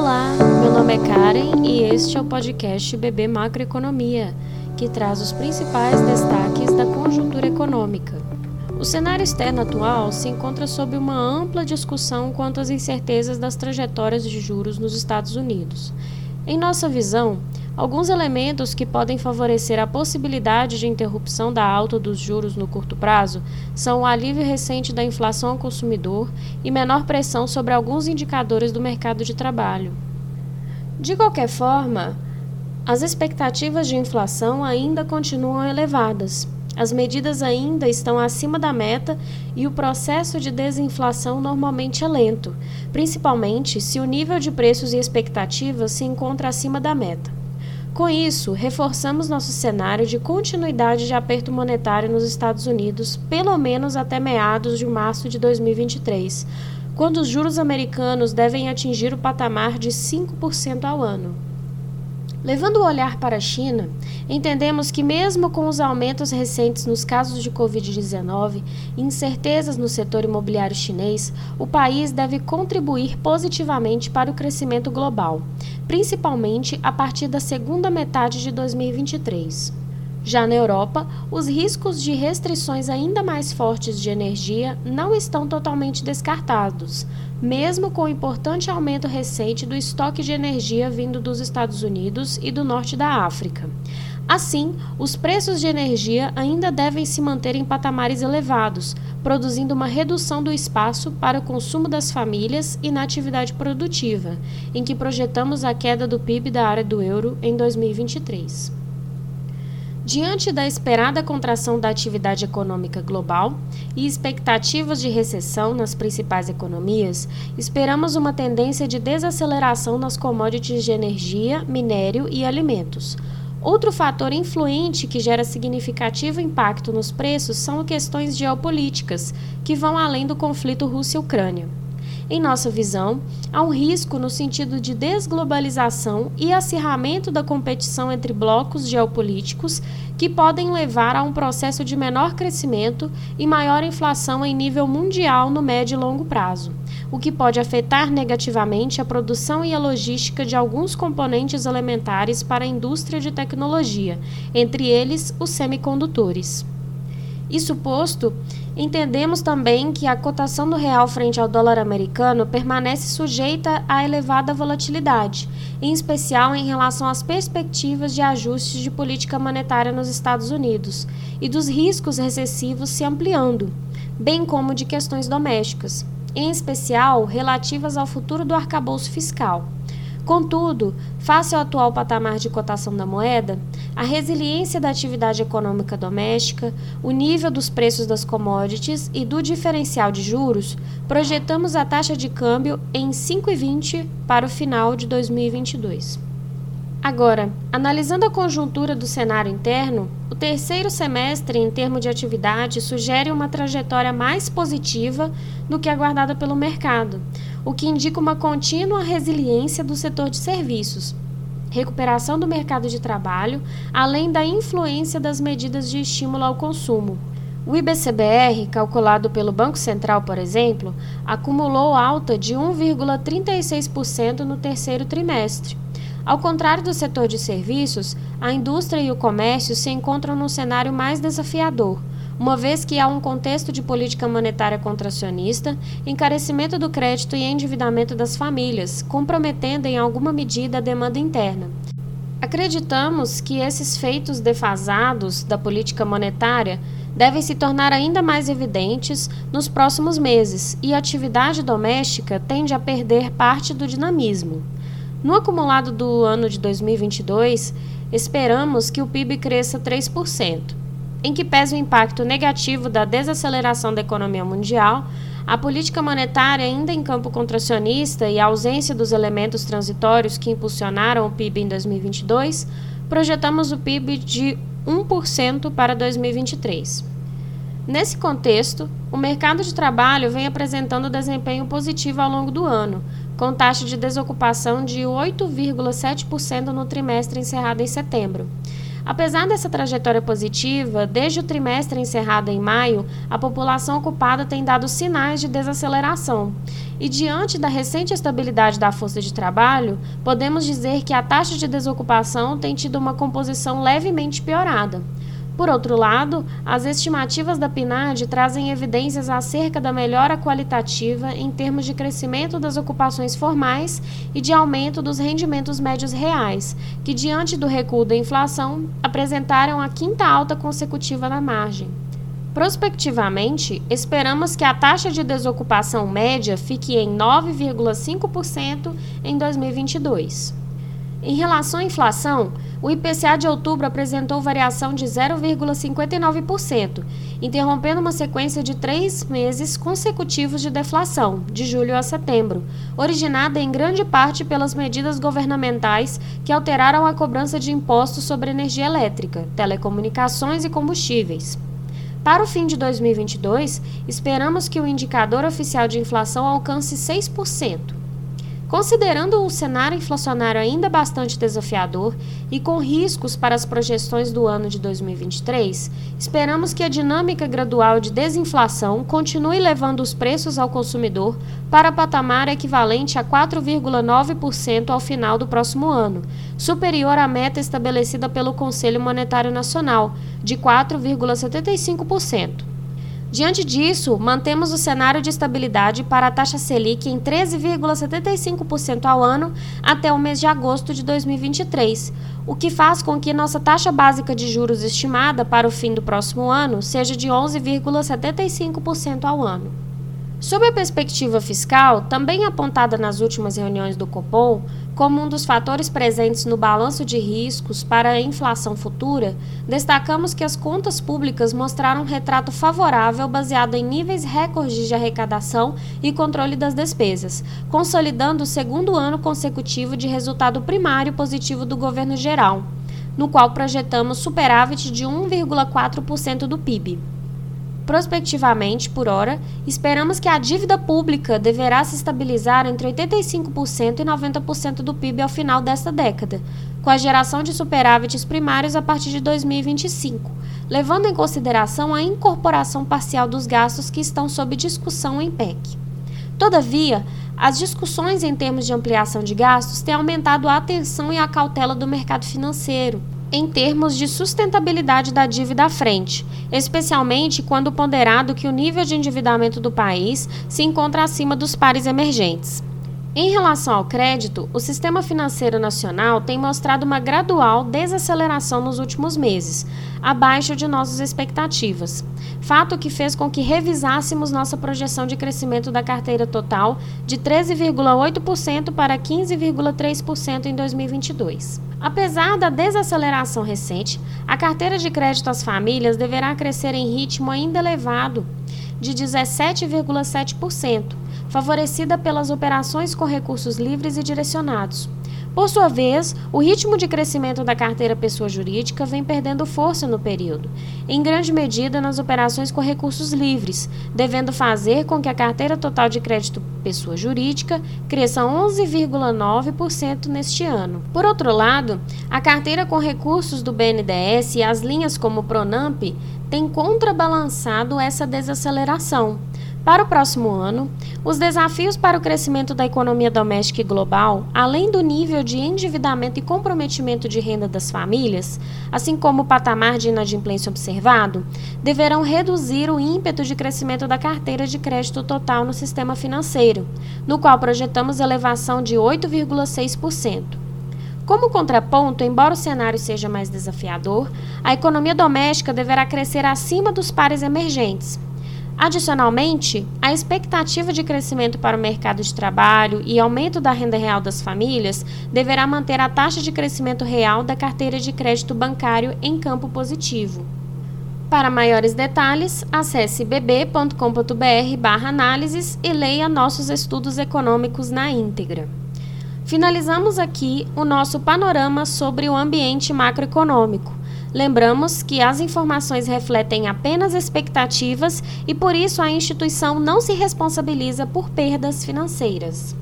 Olá, meu nome é Karen e este é o podcast Bebê Macroeconomia, que traz os principais destaques da conjuntura econômica. O cenário externo atual se encontra sob uma ampla discussão quanto às incertezas das trajetórias de juros nos Estados Unidos. Em nossa visão, alguns elementos que podem favorecer a possibilidade de interrupção da alta dos juros no curto prazo são o alívio recente da inflação ao consumidor e menor pressão sobre alguns indicadores do mercado de trabalho. De qualquer forma, as expectativas de inflação ainda continuam elevadas. As medidas ainda estão acima da meta e o processo de desinflação normalmente é lento, principalmente se o nível de preços e expectativas se encontra acima da meta. Com isso, reforçamos nosso cenário de continuidade de aperto monetário nos Estados Unidos, pelo menos até meados de março de 2023, quando os juros americanos devem atingir o patamar de 5% ao ano. Levando o olhar para a China, entendemos que, mesmo com os aumentos recentes nos casos de Covid-19 e incertezas no setor imobiliário chinês, o país deve contribuir positivamente para o crescimento global, principalmente a partir da segunda metade de 2023. Já na Europa, os riscos de restrições ainda mais fortes de energia não estão totalmente descartados, mesmo com o importante aumento recente do estoque de energia vindo dos Estados Unidos e do norte da África. Assim, os preços de energia ainda devem se manter em patamares elevados, produzindo uma redução do espaço para o consumo das famílias e na atividade produtiva, em que projetamos a queda do PIB da área do euro em 2023. Diante da esperada contração da atividade econômica global e expectativas de recessão nas principais economias, esperamos uma tendência de desaceleração nas commodities de energia, minério e alimentos. Outro fator influente que gera significativo impacto nos preços são questões geopolíticas, que vão além do conflito Rússia-Ucrânia. Em nossa visão, há um risco no sentido de desglobalização e acirramento da competição entre blocos geopolíticos que podem levar a um processo de menor crescimento e maior inflação em nível mundial no médio e longo prazo, o que pode afetar negativamente a produção e a logística de alguns componentes elementares para a indústria de tecnologia, entre eles os semicondutores. Isso posto, entendemos também que a cotação do real frente ao dólar americano permanece sujeita a elevada volatilidade, em especial em relação às perspectivas de ajustes de política monetária nos Estados Unidos e dos riscos recessivos se ampliando, bem como de questões domésticas, em especial relativas ao futuro do arcabouço fiscal. Contudo, face ao atual patamar de cotação da moeda, a resiliência da atividade econômica doméstica, o nível dos preços das commodities e do diferencial de juros, projetamos a taxa de câmbio em 5,20 para o final de 2022. Agora, analisando a conjuntura do cenário interno, o terceiro semestre, em termos de atividade, sugere uma trajetória mais positiva do que aguardada pelo mercado o que indica uma contínua resiliência do setor de serviços, recuperação do mercado de trabalho, além da influência das medidas de estímulo ao consumo. O IBCBR, calculado pelo Banco Central, por exemplo, acumulou alta de 1,36% no terceiro trimestre. Ao contrário do setor de serviços, a indústria e o comércio se encontram num cenário mais desafiador, uma vez que há um contexto de política monetária contracionista, encarecimento do crédito e endividamento das famílias, comprometendo em alguma medida a demanda interna. Acreditamos que esses feitos defasados da política monetária devem se tornar ainda mais evidentes nos próximos meses e a atividade doméstica tende a perder parte do dinamismo. No acumulado do ano de 2022, esperamos que o PIB cresça 3% em que pesa o impacto negativo da desaceleração da economia mundial, a política monetária ainda em campo contracionista e a ausência dos elementos transitórios que impulsionaram o PIB em 2022, projetamos o PIB de 1% para 2023. Nesse contexto, o mercado de trabalho vem apresentando desempenho positivo ao longo do ano, com taxa de desocupação de 8,7% no trimestre encerrado em setembro. Apesar dessa trajetória positiva, desde o trimestre encerrado em maio, a população ocupada tem dado sinais de desaceleração. E diante da recente estabilidade da força de trabalho, podemos dizer que a taxa de desocupação tem tido uma composição levemente piorada. Por outro lado, as estimativas da PNAD trazem evidências acerca da melhora qualitativa em termos de crescimento das ocupações formais e de aumento dos rendimentos médios reais, que, diante do recuo da inflação, apresentaram a quinta alta consecutiva na margem. Prospectivamente, esperamos que a taxa de desocupação média fique em 9,5% em 2022. Em relação à inflação, o IPCA de outubro apresentou variação de 0,59%, interrompendo uma sequência de três meses consecutivos de deflação, de julho a setembro, originada em grande parte pelas medidas governamentais que alteraram a cobrança de impostos sobre energia elétrica, telecomunicações e combustíveis. Para o fim de 2022, esperamos que o indicador oficial de inflação alcance 6%. Considerando o cenário inflacionário ainda bastante desafiador e com riscos para as projeções do ano de 2023, esperamos que a dinâmica gradual de desinflação continue levando os preços ao consumidor para patamar equivalente a 4,9% ao final do próximo ano, superior à meta estabelecida pelo Conselho Monetário Nacional, de 4,75%. Diante disso, mantemos o cenário de estabilidade para a taxa Selic em 13,75% ao ano até o mês de agosto de 2023, o que faz com que nossa taxa básica de juros estimada para o fim do próximo ano seja de 11,75% ao ano. Sob a perspectiva fiscal, também apontada nas últimas reuniões do Copom como um dos fatores presentes no balanço de riscos para a inflação futura, destacamos que as contas públicas mostraram um retrato favorável baseado em níveis recordes de arrecadação e controle das despesas, consolidando o segundo ano consecutivo de resultado primário positivo do governo geral, no qual projetamos superávit de 1,4% do PIB. Prospectivamente, por hora, esperamos que a dívida pública deverá se estabilizar entre 85% e 90% do PIB ao final desta década, com a geração de superávites primários a partir de 2025, levando em consideração a incorporação parcial dos gastos que estão sob discussão em PEC. Todavia, as discussões em termos de ampliação de gastos têm aumentado a atenção e a cautela do mercado financeiro, em termos de sustentabilidade da dívida à frente, especialmente quando ponderado que o nível de endividamento do país se encontra acima dos pares emergentes. Em relação ao crédito, o sistema financeiro nacional tem mostrado uma gradual desaceleração nos últimos meses, abaixo de nossas expectativas. Fato que fez com que revisássemos nossa projeção de crescimento da carteira total de 13,8% para 15,3% em 2022. Apesar da desaceleração recente, a carteira de crédito às famílias deverá crescer em ritmo ainda elevado, de 17,7% favorecida pelas operações com recursos livres e direcionados. Por sua vez, o ritmo de crescimento da carteira pessoa jurídica vem perdendo força no período, em grande medida nas operações com recursos livres, devendo fazer com que a carteira total de crédito pessoa jurídica cresça 11,9% neste ano. Por outro lado, a carteira com recursos do BNDES e as linhas como o Pronamp têm contrabalançado essa desaceleração. Para o próximo ano, os desafios para o crescimento da economia doméstica e global, além do nível de endividamento e comprometimento de renda das famílias, assim como o patamar de inadimplência observado, deverão reduzir o ímpeto de crescimento da carteira de crédito total no sistema financeiro, no qual projetamos elevação de 8,6%. Como contraponto, embora o cenário seja mais desafiador, a economia doméstica deverá crescer acima dos pares emergentes, Adicionalmente, a expectativa de crescimento para o mercado de trabalho e aumento da renda real das famílias deverá manter a taxa de crescimento real da carteira de crédito bancário em campo positivo. Para maiores detalhes, acesse bb.com.br/análises e leia nossos estudos econômicos na íntegra. Finalizamos aqui o nosso panorama sobre o ambiente macroeconômico. Lembramos que as informações refletem apenas expectativas e por isso a instituição não se responsabiliza por perdas financeiras.